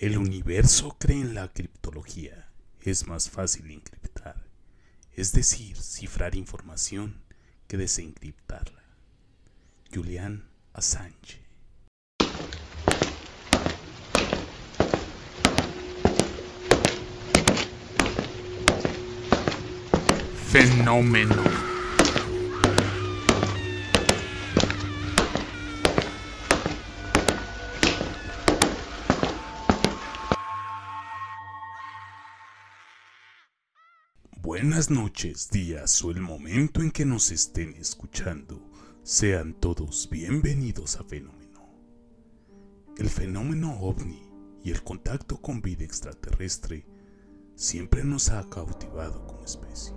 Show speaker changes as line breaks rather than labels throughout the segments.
El universo cree en la criptología. Es más fácil encriptar, es decir, cifrar información que desencriptarla. Julian Assange. Fenómeno. Noches, días o el momento en que nos estén escuchando. Sean todos bienvenidos a Fenómeno. El fenómeno ovni y el contacto con vida extraterrestre siempre nos ha cautivado como especie.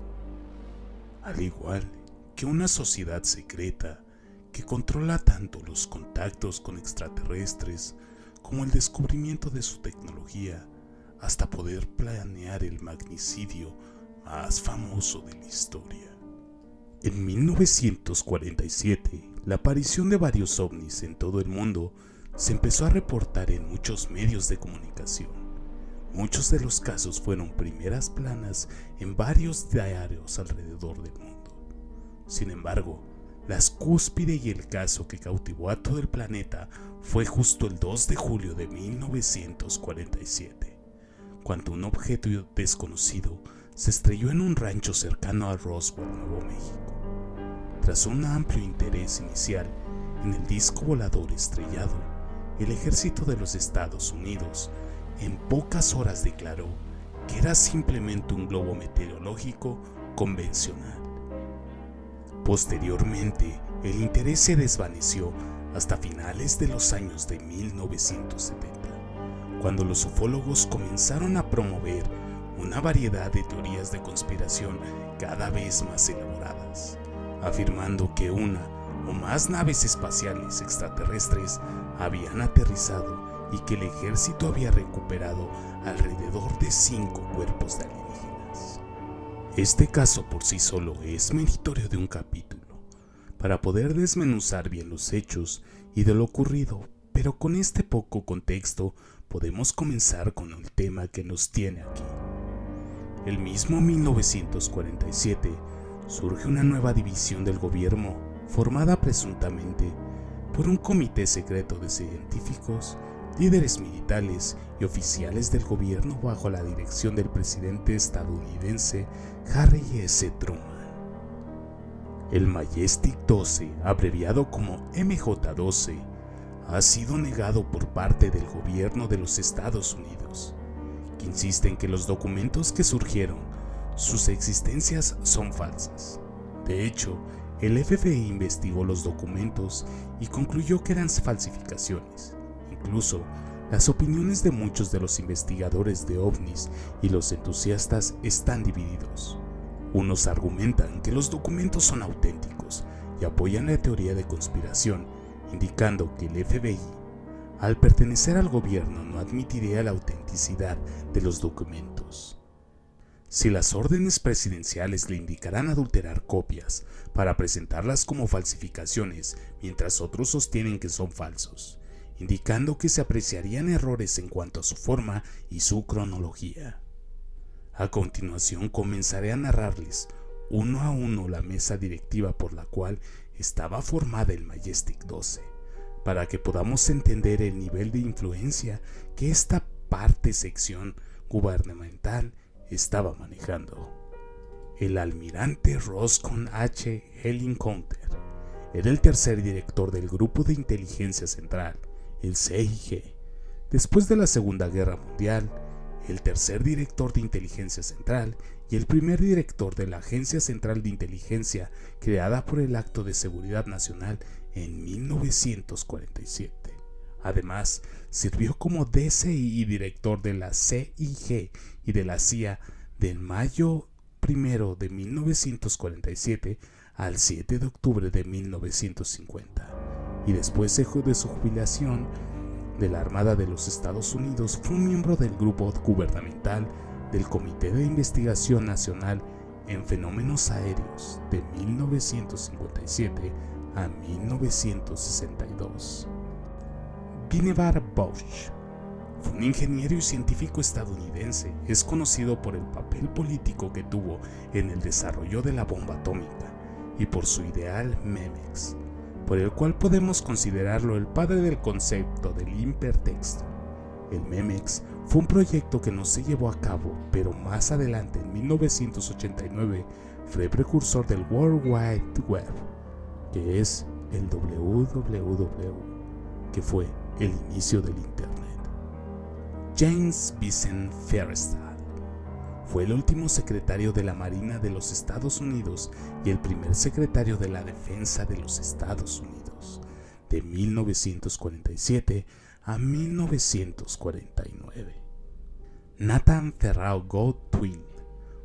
Al igual que una sociedad secreta que controla tanto los contactos con extraterrestres como el descubrimiento de su tecnología hasta poder planear el magnicidio más famoso de la historia. En 1947, la aparición de varios ovnis en todo el mundo se empezó a reportar en muchos medios de comunicación. Muchos de los casos fueron primeras planas en varios diarios alrededor del mundo. Sin embargo, la cúspide y el caso que cautivó a todo el planeta fue justo el 2 de julio de 1947, cuando un objeto desconocido se estrelló en un rancho cercano a Roswell, Nuevo México. Tras un amplio interés inicial en el disco volador estrellado, el ejército de los Estados Unidos en pocas horas declaró que era simplemente un globo meteorológico convencional. Posteriormente, el interés se desvaneció hasta finales de los años de 1970, cuando los ufólogos comenzaron a promover una variedad de teorías de conspiración cada vez más elaboradas, afirmando que una o más naves espaciales extraterrestres habían aterrizado y que el ejército había recuperado alrededor de cinco cuerpos de alienígenas. Este caso por sí solo es meritorio de un capítulo, para poder desmenuzar bien los hechos y de lo ocurrido, pero con este poco contexto podemos comenzar con el tema que nos tiene aquí. El mismo 1947 surge una nueva división del gobierno formada presuntamente por un comité secreto de científicos, líderes militares y oficiales del gobierno bajo la dirección del presidente estadounidense Harry S. Truman. El Majestic 12, abreviado como MJ-12, ha sido negado por parte del gobierno de los Estados Unidos insiste en que los documentos que surgieron, sus existencias son falsas. De hecho, el FBI investigó los documentos y concluyó que eran falsificaciones. Incluso, las opiniones de muchos de los investigadores de ovnis y los entusiastas están divididos. Unos argumentan que los documentos son auténticos y apoyan la teoría de conspiración, indicando que el FBI al pertenecer al gobierno no admitiría la autenticidad de los documentos. Si las órdenes presidenciales le indicarán adulterar copias para presentarlas como falsificaciones, mientras otros sostienen que son falsos, indicando que se apreciarían errores en cuanto a su forma y su cronología. A continuación comenzaré a narrarles uno a uno la mesa directiva por la cual estaba formada el Majestic 12 para que podamos entender el nivel de influencia que esta parte sección gubernamental estaba manejando. El almirante Roscoe H. Hellincounter era el tercer director del Grupo de Inteligencia Central, el CIG. Después de la Segunda Guerra Mundial, el tercer director de Inteligencia Central y el primer director de la Agencia Central de Inteligencia creada por el Acto de Seguridad Nacional en 1947. Además, sirvió como DCI y director de la CIG y de la CIA del mayo 1 de 1947 al 7 de octubre de 1950. Y después de su jubilación de la Armada de los Estados Unidos, fue miembro del grupo gubernamental del Comité de Investigación Nacional en Fenómenos Aéreos de 1957 a 1962. Guinevere Bosch fue un ingeniero y científico estadounidense. Es conocido por el papel político que tuvo en el desarrollo de la bomba atómica y por su ideal Memex, por el cual podemos considerarlo el padre del concepto del hipertexto. El Memex fue un proyecto que no se llevó a cabo, pero más adelante, en 1989, fue precursor del World Wide Web, que es el WWW, que fue el inicio del Internet. James Vincent Forrestal fue el último secretario de la Marina de los Estados Unidos y el primer secretario de la Defensa de los Estados Unidos, de 1947 a 1949. Nathan Ferrao Godwin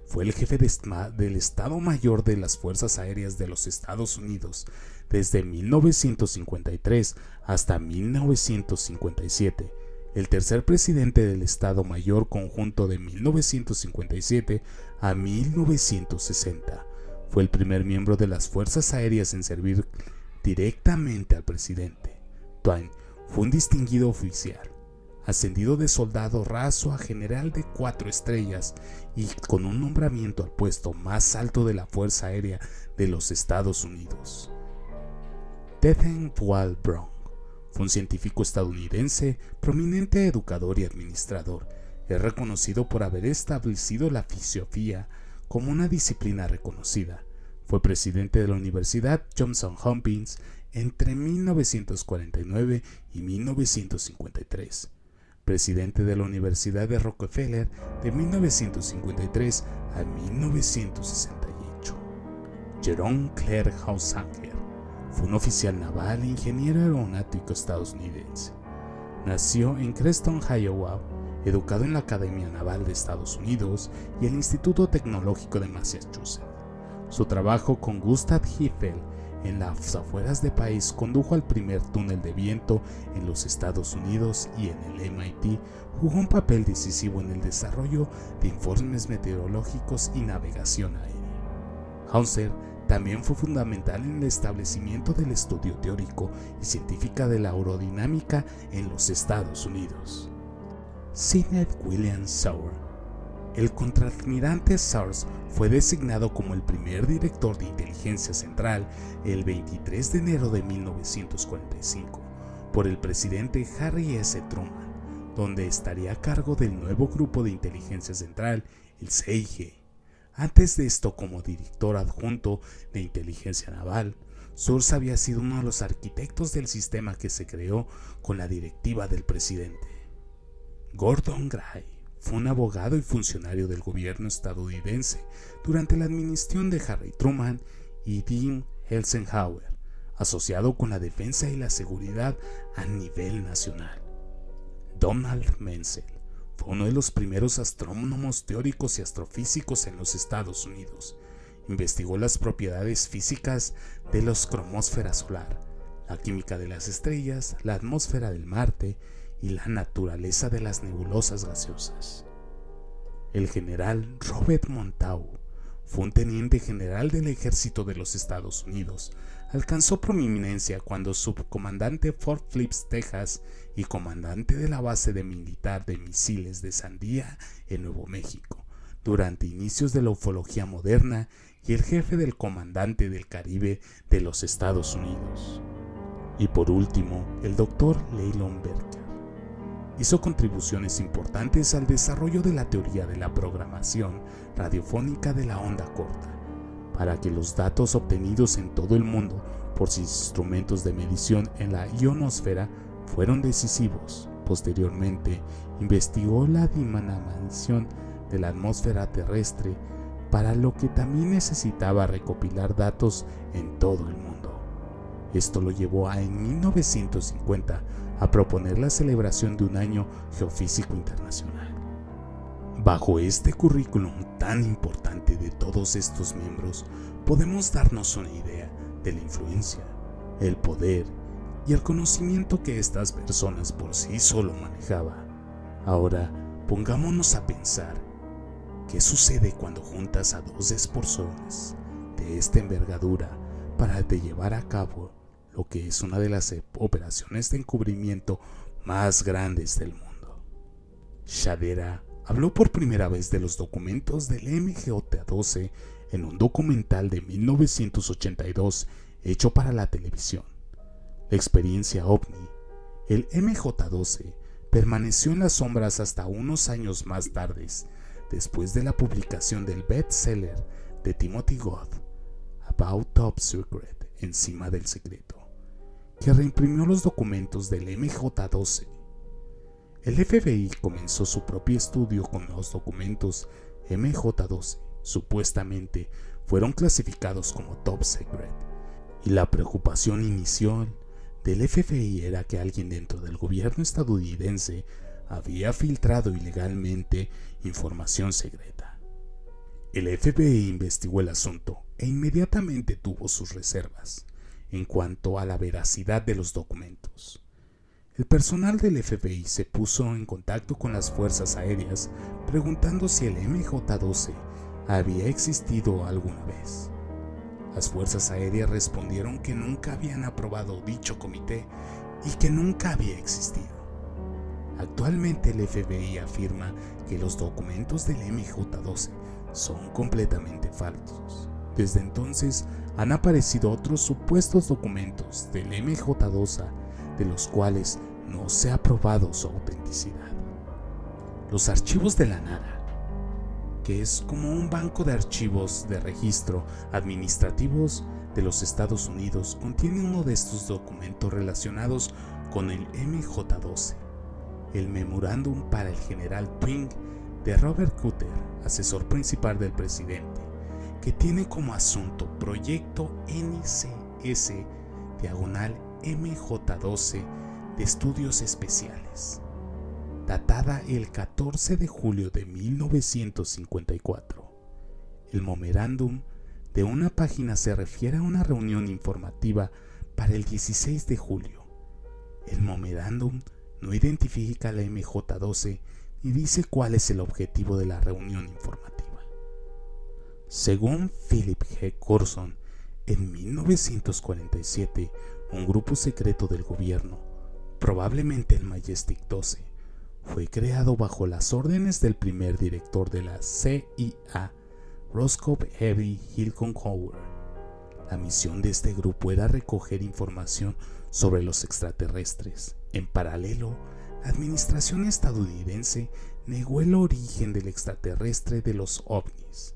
fue el jefe del Estado Mayor de las Fuerzas Aéreas de los Estados Unidos desde 1953 hasta 1957, el tercer presidente del Estado Mayor conjunto de 1957 a 1960. Fue el primer miembro de las Fuerzas Aéreas en servir directamente al presidente. Twain fue un distinguido oficial, ascendido de soldado raso a general de cuatro estrellas y con un nombramiento al puesto más alto de la Fuerza Aérea de los Estados Unidos. Tethen Brown fue un científico estadounidense, prominente educador y administrador. Es reconocido por haber establecido la fisiología como una disciplina reconocida. Fue presidente de la Universidad Johnson Hopkins entre 1949 y 1953, presidente de la Universidad de Rockefeller de 1953 a 1968. Jerome Claire Hausanger fue un oficial naval e ingeniero aeronáutico estadounidense. Nació en Creston, Iowa, educado en la Academia Naval de Estados Unidos y el Instituto Tecnológico de Massachusetts. Su trabajo con Gustav Eiffel en las afueras de país condujo al primer túnel de viento en los Estados Unidos y en el MIT jugó un papel decisivo en el desarrollo de informes meteorológicos y navegación aérea. Hauser también fue fundamental en el establecimiento del estudio teórico y científica de la aerodinámica en los Estados Unidos. Sidney William Sauer el contraadmirante Sars fue designado como el primer director de inteligencia central el 23 de enero de 1945 por el presidente Harry S. Truman, donde estaría a cargo del nuevo grupo de inteligencia central, el CIG. Antes de esto, como director adjunto de inteligencia naval, Sars había sido uno de los arquitectos del sistema que se creó con la directiva del presidente. Gordon Gray fue un abogado y funcionario del gobierno estadounidense durante la administración de Harry Truman y Dean Eisenhower, asociado con la defensa y la seguridad a nivel nacional. Donald Menzel fue uno de los primeros astrónomos teóricos y astrofísicos en los Estados Unidos. Investigó las propiedades físicas de la cromósfera solar, la química de las estrellas, la atmósfera del Marte y la naturaleza de las nebulosas gaseosas. El general Robert Montagu fue un teniente general del ejército de los Estados Unidos. Alcanzó prominencia cuando subcomandante Fort Phillips, Texas, y comandante de la base de militar de misiles de Sandía en Nuevo México, durante inicios de la ufología moderna y el jefe del comandante del Caribe de los Estados Unidos. Y por último, el doctor Leylon Berger hizo contribuciones importantes al desarrollo de la teoría de la programación radiofónica de la onda corta, para que los datos obtenidos en todo el mundo por sus instrumentos de medición en la ionosfera fueron decisivos. Posteriormente, investigó la dimensión de la atmósfera terrestre, para lo que también necesitaba recopilar datos en todo el mundo. Esto lo llevó a en 1950 a proponer la celebración de un año geofísico internacional. Bajo este currículum tan importante de todos estos miembros, podemos darnos una idea de la influencia, el poder y el conocimiento que estas personas por sí solo manejaba. Ahora, pongámonos a pensar, ¿qué sucede cuando juntas a dos personas de esta envergadura para llevar a cabo lo que es una de las operaciones de encubrimiento más grandes del mundo. Shadera habló por primera vez de los documentos del MJ-12 en un documental de 1982 hecho para la televisión. La experiencia ovni, el MJ-12, permaneció en las sombras hasta unos años más tarde, después de la publicación del bestseller de Timothy Goth, About Top Secret, encima del secreto, que reimprimió los documentos del MJ-12. El FBI comenzó su propio estudio con los documentos MJ-12, supuestamente fueron clasificados como Top Secret, y la preocupación inicial del FBI era que alguien dentro del gobierno estadounidense había filtrado ilegalmente información secreta. El FBI investigó el asunto e inmediatamente tuvo sus reservas en cuanto a la veracidad de los documentos. El personal del FBI se puso en contacto con las fuerzas aéreas preguntando si el MJ-12 había existido alguna vez. Las fuerzas aéreas respondieron que nunca habían aprobado dicho comité y que nunca había existido. Actualmente el FBI afirma que los documentos del MJ-12 son completamente falsos. Desde entonces han aparecido otros supuestos documentos del MJ-12 de los cuales no se ha probado su autenticidad. Los archivos de la nada que es como un banco de archivos de registro administrativos de los Estados Unidos, contiene uno de estos documentos relacionados con el MJ-12, el memorándum para el general Twing de Robert Cutter, asesor principal del presidente, que tiene como asunto Proyecto NCS diagonal MJ-12 de estudios especiales datada el 14 de julio de 1954. El memorándum de una página se refiere a una reunión informativa para el 16 de julio. El memorándum no identifica la MJ12 ni dice cuál es el objetivo de la reunión informativa. Según Philip G. Corson, en 1947, un grupo secreto del gobierno, probablemente el Majestic 12, fue creado bajo las órdenes del primer director de la CIA, Roscoe Heavy Hilcon Howard. La misión de este grupo era recoger información sobre los extraterrestres. En paralelo, la administración estadounidense negó el origen del extraterrestre de los ovnis.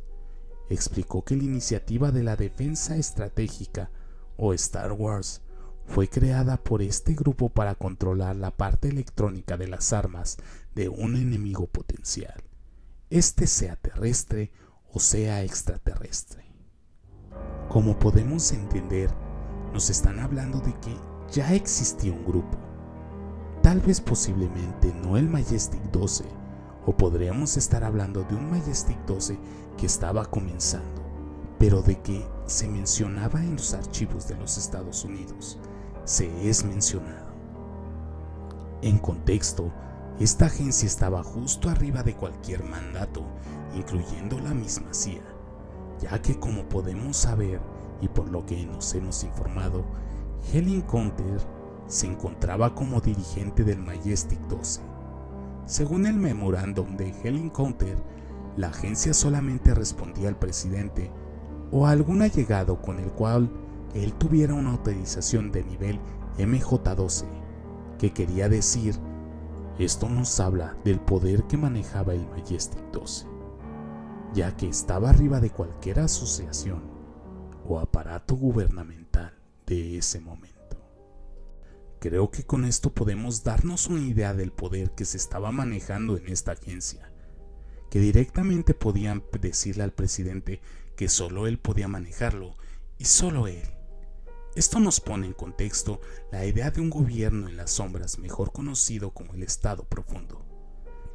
Explicó que la iniciativa de la defensa estratégica, o Star Wars, fue creada por este grupo para controlar la parte electrónica de las armas de un enemigo potencial, este sea terrestre o sea extraterrestre. Como podemos entender, nos están hablando de que ya existía un grupo, tal vez posiblemente no el Majestic 12, o podríamos estar hablando de un Majestic 12 que estaba comenzando, pero de que se mencionaba en los archivos de los Estados Unidos se es mencionado. En contexto, esta agencia estaba justo arriba de cualquier mandato, incluyendo la misma CIA, ya que como podemos saber y por lo que nos hemos informado, Helen Counter se encontraba como dirigente del Majestic 12. Según el memorándum de Helen Counter, la agencia solamente respondía al presidente o a algún allegado con el cual él tuviera una autorización de nivel MJ12, que quería decir, esto nos habla del poder que manejaba el Majestic 12, ya que estaba arriba de cualquier asociación o aparato gubernamental de ese momento. Creo que con esto podemos darnos una idea del poder que se estaba manejando en esta agencia, que directamente podían decirle al presidente que solo él podía manejarlo y solo él. Esto nos pone en contexto la idea de un gobierno en las sombras mejor conocido como el Estado Profundo.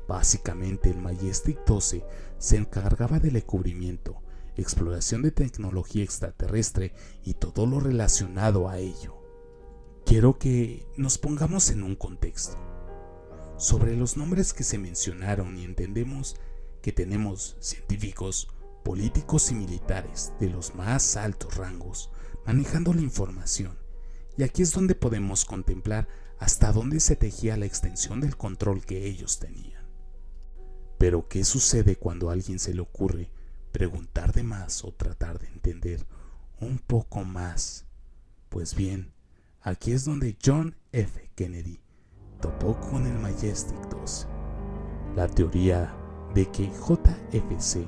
Básicamente el Majestic 12 se encargaba del encubrimiento, exploración de tecnología extraterrestre y todo lo relacionado a ello. Quiero que nos pongamos en un contexto. Sobre los nombres que se mencionaron y entendemos que tenemos científicos, políticos y militares de los más altos rangos manejando la información. Y aquí es donde podemos contemplar hasta dónde se tejía la extensión del control que ellos tenían. Pero ¿qué sucede cuando a alguien se le ocurre preguntar de más o tratar de entender un poco más? Pues bien, aquí es donde John F. Kennedy topó con el Majestic 12. La teoría de que JFC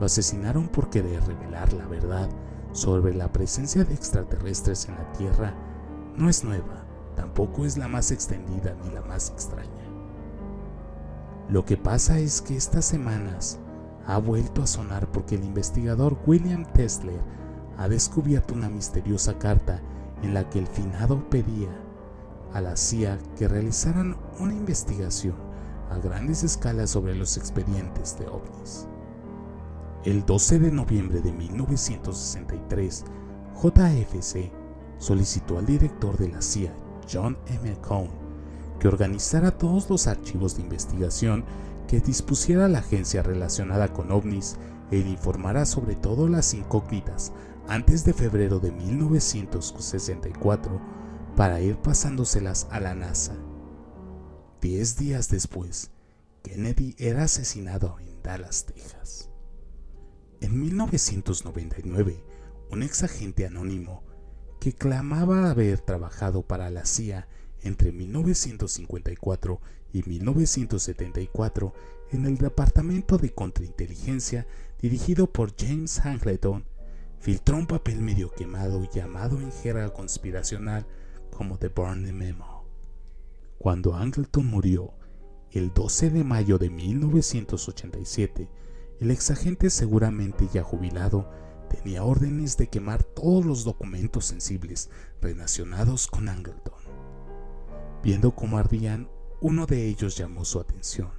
lo asesinaron por querer revelar la verdad sobre la presencia de extraterrestres en la Tierra no es nueva, tampoco es la más extendida ni la más extraña. Lo que pasa es que estas semanas ha vuelto a sonar porque el investigador William Tesler ha descubierto una misteriosa carta en la que el finado pedía a la CIA que realizaran una investigación a grandes escalas sobre los expedientes de ovnis. El 12 de noviembre de 1963, JFC solicitó al director de la CIA, John M. Cohn, que organizara todos los archivos de investigación que dispusiera la agencia relacionada con ovnis e informara sobre todas las incógnitas antes de febrero de 1964 para ir pasándoselas a la NASA. Diez días después, Kennedy era asesinado en Dallas, Texas. En 1999, un exagente anónimo que clamaba haber trabajado para la CIA entre 1954 y 1974 en el Departamento de Contrainteligencia dirigido por James Angleton, filtró un papel medio quemado llamado en jerga conspiracional como The Burning Memo. Cuando Angleton murió, el 12 de mayo de 1987, el exagente seguramente ya jubilado tenía órdenes de quemar todos los documentos sensibles relacionados con Angleton. Viendo cómo ardían, uno de ellos llamó su atención.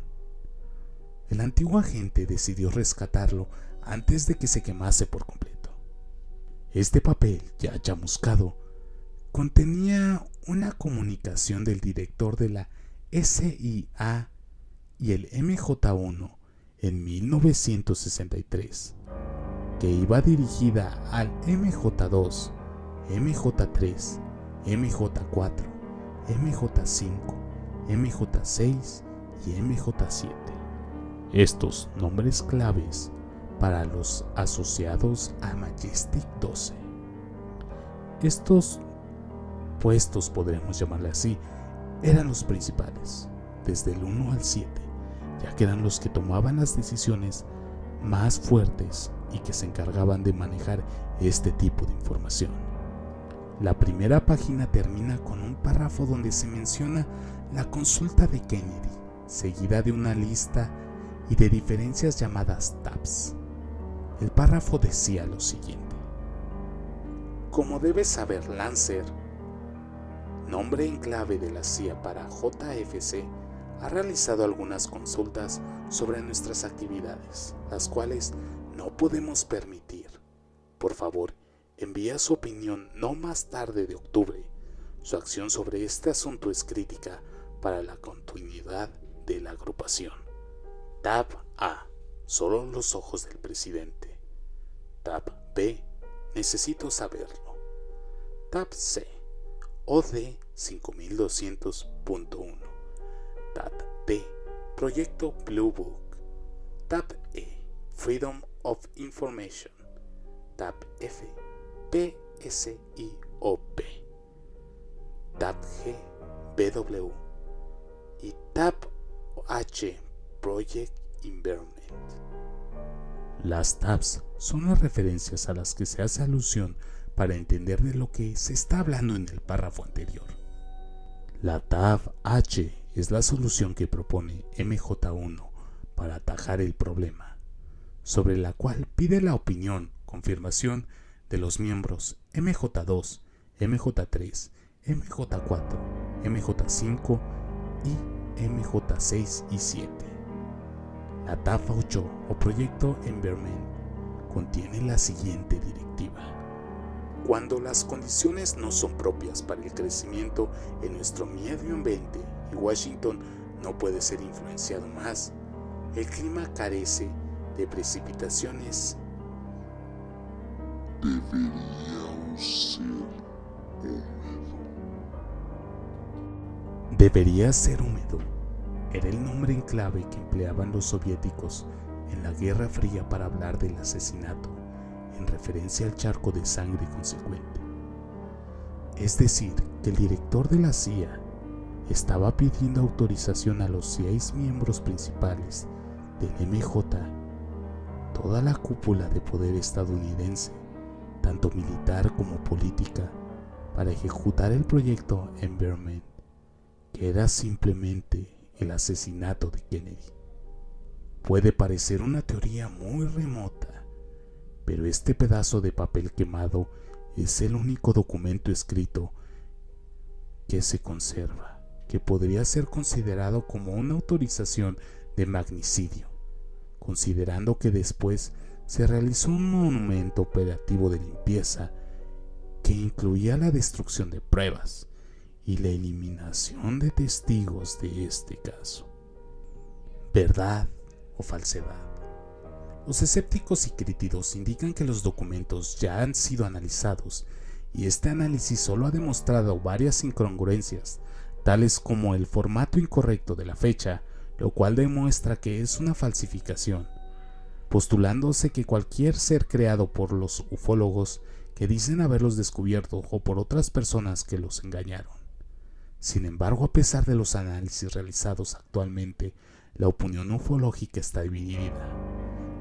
El antiguo agente decidió rescatarlo antes de que se quemase por completo. Este papel, ya chamuscado, contenía una comunicación del director de la SIA y el MJ1 en 1963, que iba dirigida al MJ2, MJ3, MJ4, MJ5, MJ6 y MJ7. Estos nombres claves para los asociados a Majestic 12. Estos puestos, podremos llamarle así, eran los principales, desde el 1 al 7 ya que eran los que tomaban las decisiones más fuertes y que se encargaban de manejar este tipo de información. La primera página termina con un párrafo donde se menciona la consulta de Kennedy, seguida de una lista y de diferencias llamadas tabs. El párrafo decía lo siguiente. Como debes saber, Lancer, nombre en clave de la CIA para JFC, ha realizado algunas consultas sobre nuestras actividades, las cuales no podemos permitir. Por favor, envía su opinión no más tarde de octubre. Su acción sobre este asunto es crítica para la continuidad de la agrupación. Tab A. Solo los ojos del presidente. Tab B. Necesito saberlo. Tab C. OD 5200.1. Tab B. Proyecto Blue Book. Tab E. Freedom of Information. Tab F. PSIOP. Tab G. BW. Y Tab H. Project Environment. Las tabs son las referencias a las que se hace alusión para entender de lo que se está hablando en el párrafo anterior. La tab H es la solución que propone MJ1 para atajar el problema, sobre la cual pide la opinión, confirmación de los miembros MJ2, MJ3, MJ4, MJ5 y MJ6 y 7. La TAFA 8 o Proyecto Environment contiene la siguiente directiva. Cuando las condiciones no son propias para el crecimiento en nuestro medio ambiente y Washington no puede ser influenciado más, el clima carece de precipitaciones.
Debería ser húmedo.
Debería ser húmedo. Era el nombre en clave que empleaban los soviéticos en la Guerra Fría para hablar del asesinato, en referencia al charco de sangre consecuente. Es decir, que el director de la CIA estaba pidiendo autorización a los seis miembros principales del MJ, toda la cúpula de poder estadounidense, tanto militar como política, para ejecutar el proyecto Emberman, que era simplemente el asesinato de Kennedy. Puede parecer una teoría muy remota, pero este pedazo de papel quemado es el único documento escrito que se conserva, que podría ser considerado como una autorización de magnicidio, considerando que después se realizó un monumento operativo de limpieza que incluía la destrucción de pruebas y la eliminación de testigos de este caso. ¿Verdad o falsedad? Los escépticos y críticos indican que los documentos ya han sido analizados y este análisis solo ha demostrado varias incongruencias, tales como el formato incorrecto de la fecha, lo cual demuestra que es una falsificación, postulándose que cualquier ser creado por los ufólogos que dicen haberlos descubierto o por otras personas que los engañaron. Sin embargo, a pesar de los análisis realizados actualmente, la opinión ufológica está dividida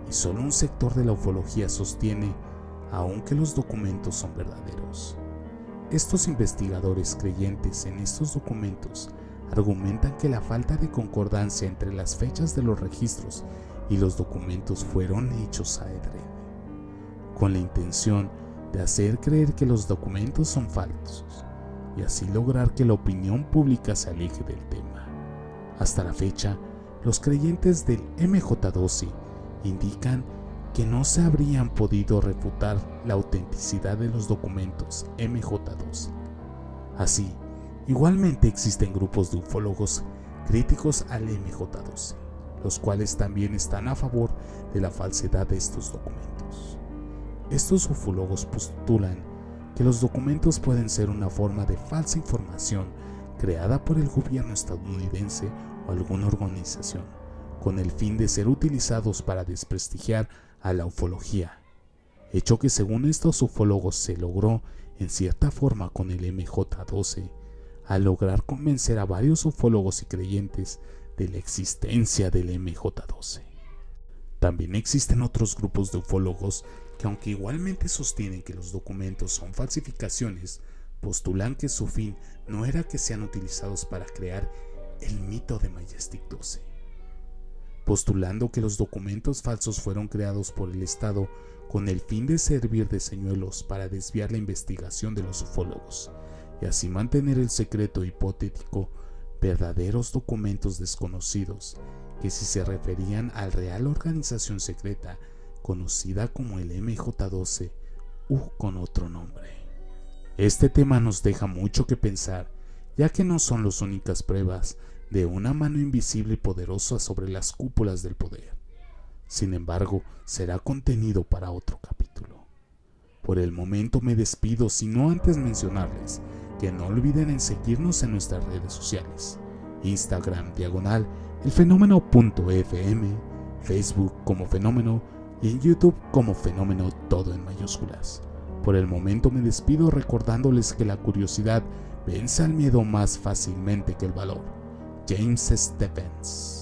y solo un sector de la ufología sostiene aún que los documentos son verdaderos. Estos investigadores creyentes en estos documentos argumentan que la falta de concordancia entre las fechas de los registros y los documentos fueron hechos a adrede, con la intención de hacer creer que los documentos son falsos y así lograr que la opinión pública se aleje del tema. Hasta la fecha, los creyentes del MJ12 indican que no se habrían podido refutar la autenticidad de los documentos MJ2. Así, igualmente existen grupos de ufólogos críticos al MJ12, los cuales también están a favor de la falsedad de estos documentos. Estos ufólogos postulan que los documentos pueden ser una forma de falsa información creada por el gobierno estadounidense o alguna organización con el fin de ser utilizados para desprestigiar a la ufología, hecho que según estos ufólogos se logró en cierta forma con el MJ12, al lograr convencer a varios ufólogos y creyentes de la existencia del MJ12. También existen otros grupos de ufólogos que aunque igualmente sostienen que los documentos son falsificaciones, postulan que su fin no era que sean utilizados para crear el mito de Majestic 12 postulando que los documentos falsos fueron creados por el Estado con el fin de servir de señuelos para desviar la investigación de los ufólogos y así mantener el secreto hipotético verdaderos documentos desconocidos que si se referían a la real organización secreta conocida como el MJ12 u con otro nombre. Este tema nos deja mucho que pensar, ya que no son las únicas pruebas de una mano invisible y poderosa sobre las cúpulas del poder. Sin embargo, será contenido para otro capítulo. Por el momento me despido, sino antes mencionarles que no olviden en seguirnos en nuestras redes sociales. Instagram diagonal el fenómeno.fm, Facebook como fenómeno y en YouTube como fenómeno todo en mayúsculas. Por el momento me despido recordándoles que la curiosidad vence al miedo más fácilmente que el valor. James Stephens.